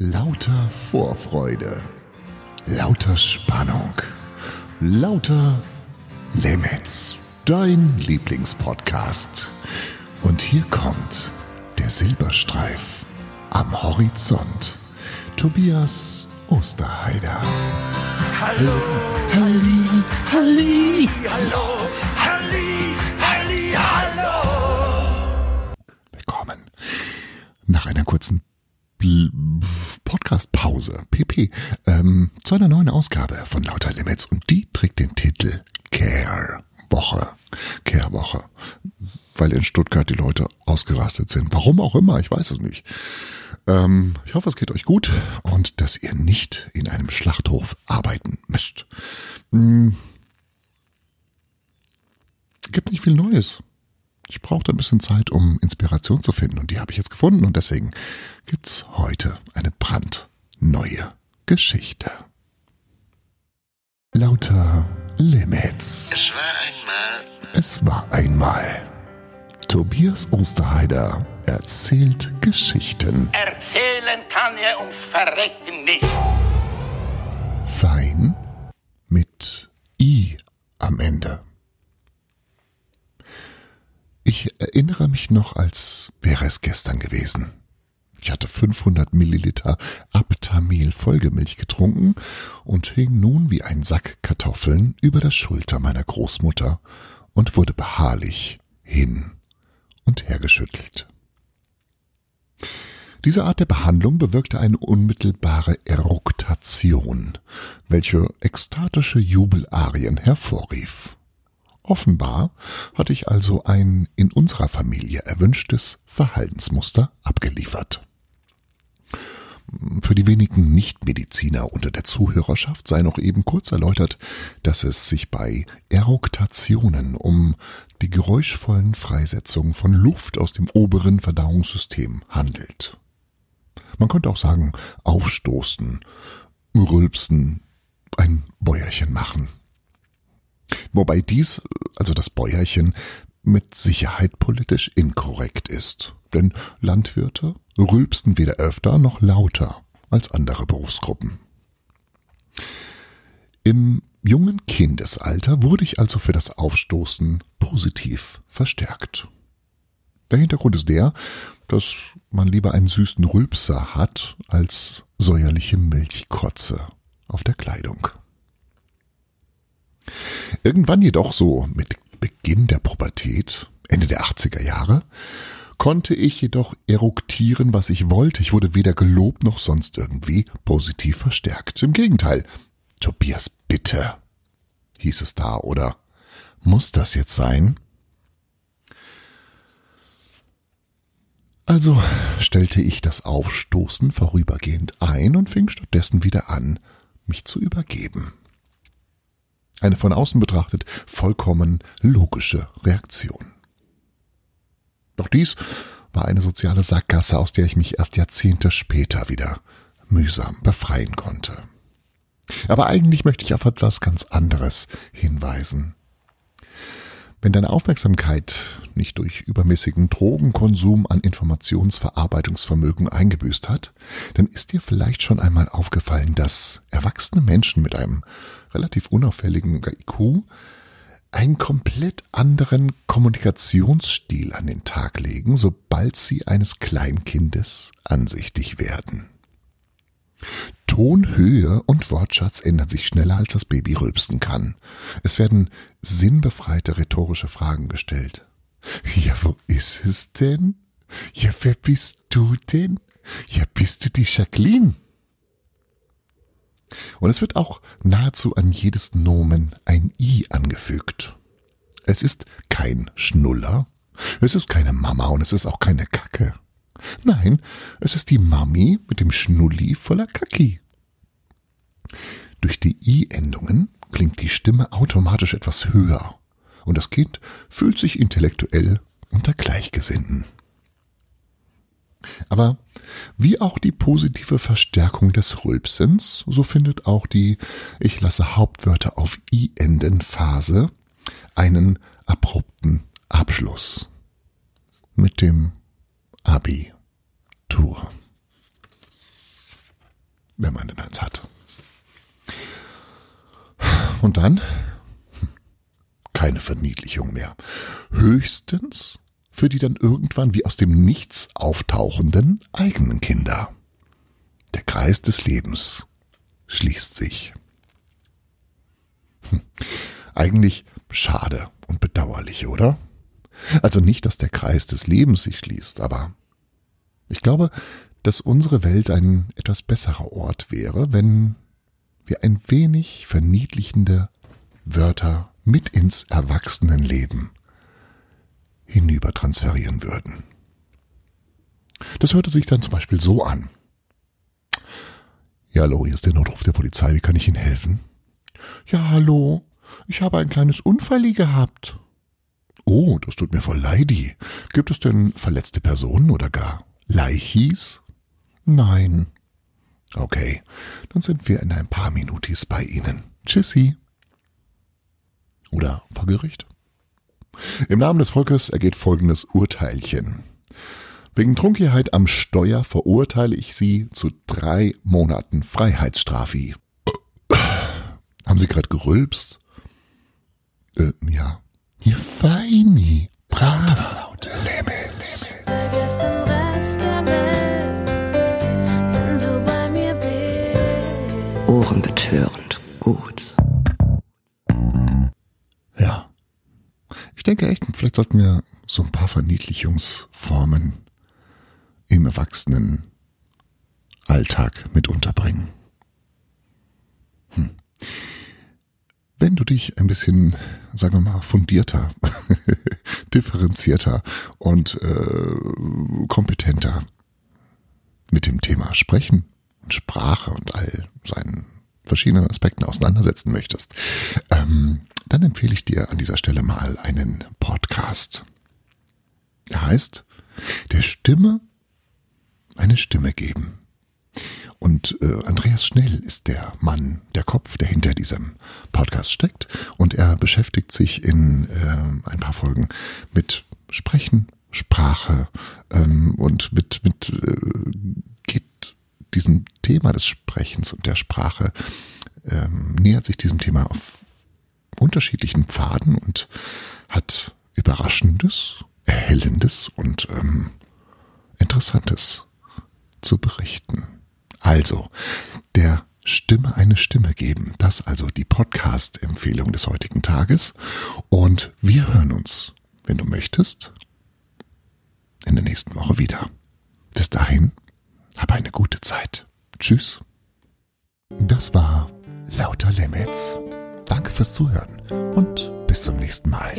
Lauter Vorfreude, lauter Spannung, lauter Limits, dein Lieblingspodcast. Und hier kommt der Silberstreif am Horizont. Tobias Osterheider. Hallo, Halli, Halli. hallo, Halli, Halli, hallo. Willkommen. Nach einer kurzen Podcast-Pause, PP, ähm, zu einer neuen Ausgabe von Lauter Limits und die trägt den Titel Care Woche. Care Woche. Weil in Stuttgart die Leute ausgerastet sind. Warum auch immer, ich weiß es nicht. Ähm, ich hoffe, es geht euch gut und dass ihr nicht in einem Schlachthof arbeiten müsst. Hm. Gibt nicht viel Neues. Ich brauchte ein bisschen Zeit, um Inspiration zu finden und die habe ich jetzt gefunden und deswegen gibt's heute eine brandneue Geschichte. Lauter Limits. Es war einmal Es war einmal. Tobias Osterheider erzählt Geschichten. Erzählen kann er ums Verrecken nicht. Fein mit I am Ende. Ich erinnere mich noch, als wäre es gestern gewesen. Ich hatte 500 Milliliter Aptamil Folgemilch getrunken und hing nun wie ein Sack Kartoffeln über der Schulter meiner Großmutter und wurde beharrlich hin und her geschüttelt. Diese Art der Behandlung bewirkte eine unmittelbare Eruktation, welche ekstatische Jubelarien hervorrief. Offenbar hatte ich also ein in unserer Familie erwünschtes Verhaltensmuster abgeliefert. Für die wenigen Nichtmediziner unter der Zuhörerschaft sei noch eben kurz erläutert, dass es sich bei Eruktationen um die geräuschvollen Freisetzungen von Luft aus dem oberen Verdauungssystem handelt. Man könnte auch sagen, aufstoßen, rülpsen, ein Bäuerchen machen. Wobei dies, also das Bäuerchen, mit Sicherheit politisch inkorrekt ist. Denn Landwirte rülpsten weder öfter noch lauter als andere Berufsgruppen. Im jungen Kindesalter wurde ich also für das Aufstoßen positiv verstärkt. Der Hintergrund ist der, dass man lieber einen süßen Rülpser hat als säuerliche Milchkrotze auf der Kleidung. Irgendwann jedoch so mit Beginn der Pubertät, Ende der 80er Jahre, konnte ich jedoch eruktieren, was ich wollte. Ich wurde weder gelobt noch sonst irgendwie positiv verstärkt. Im Gegenteil. Tobias, bitte, hieß es da, oder muss das jetzt sein? Also stellte ich das Aufstoßen vorübergehend ein und fing stattdessen wieder an, mich zu übergeben. Eine von außen betrachtet vollkommen logische Reaktion. Doch dies war eine soziale Sackgasse, aus der ich mich erst Jahrzehnte später wieder mühsam befreien konnte. Aber eigentlich möchte ich auf etwas ganz anderes hinweisen. Wenn deine Aufmerksamkeit nicht durch übermäßigen Drogenkonsum an Informationsverarbeitungsvermögen eingebüßt hat, dann ist dir vielleicht schon einmal aufgefallen, dass erwachsene Menschen mit einem relativ unauffälligen IQ einen komplett anderen Kommunikationsstil an den Tag legen, sobald sie eines Kleinkindes ansichtig werden. Tonhöhe und Wortschatz ändern sich schneller, als das Baby rülpsen kann. Es werden sinnbefreite rhetorische Fragen gestellt. Ja, wo ist es denn? Ja, wer bist du denn? Ja, bist du die Jacqueline? Und es wird auch nahezu an jedes Nomen ein I angefügt. Es ist kein Schnuller, es ist keine Mama und es ist auch keine Kacke. Nein, es ist die Mami mit dem Schnulli voller Kacki. Durch die I-Endungen klingt die Stimme automatisch etwas höher und das Kind fühlt sich intellektuell unter Gleichgesinnten. Aber wie auch die positive Verstärkung des Rülpsens, so findet auch die Ich lasse Hauptwörter auf I enden Phase einen abrupten Abschluss. Mit dem Abitur. wenn man denn eins hat. Und dann keine Verniedlichung mehr. Höchstens für die dann irgendwann wie aus dem Nichts auftauchenden eigenen Kinder. Der Kreis des Lebens schließt sich. Hm. Eigentlich schade und bedauerlich, oder? Also nicht, dass der Kreis des Lebens sich schließt, aber ich glaube, dass unsere Welt ein etwas besserer Ort wäre, wenn wir ein wenig verniedlichende Wörter mit ins Erwachsenenleben hinüber transferieren würden. Das hörte sich dann zum Beispiel so an. Ja, hallo, hier ist der Notruf der Polizei. Wie kann ich Ihnen helfen? Ja, hallo. Ich habe ein kleines Unfalli gehabt. Oh, das tut mir voll leidi. Gibt es denn verletzte Personen oder gar Leichis? Nein. Okay, dann sind wir in ein paar Minutis bei Ihnen. Tschüssi. Oder vor Gericht. Im Namen des Volkes ergeht folgendes Urteilchen. Wegen Trunkenheit am Steuer verurteile ich Sie zu drei Monaten Freiheitsstrafe. Haben Sie gerade gerülpst? Äh, ja. Ihr Feini. Brav. Laute Limits. Ohrenbetörend gut. Ja. Ich denke echt, vielleicht sollten wir so ein paar Verniedlichungsformen im Erwachsenen Alltag mit unterbringen. Hm. Wenn du dich ein bisschen, sagen wir mal, fundierter, differenzierter und äh, kompetenter mit dem Thema Sprechen und Sprache und all seinen verschiedenen Aspekten auseinandersetzen möchtest, ähm, dann empfehle ich dir an dieser Stelle mal einen Podcast. Er heißt Der Stimme eine Stimme geben. Und äh, Andreas Schnell ist der Mann, der Kopf, der hinter diesem Podcast steckt. Und er beschäftigt sich in äh, ein paar Folgen mit Sprechen, Sprache ähm, und mit, mit äh, geht diesem Thema des Sprechens und der Sprache, ähm, nähert sich diesem Thema auf unterschiedlichen Pfaden und hat Überraschendes, Erhellendes und ähm, Interessantes zu berichten. Also, der Stimme eine Stimme geben. Das also die Podcast-Empfehlung des heutigen Tages. Und wir hören uns, wenn du möchtest, in der nächsten Woche wieder. Bis dahin, hab eine gute Zeit. Tschüss. Das war Lauter Limits. Danke fürs Zuhören und bis zum nächsten Mal.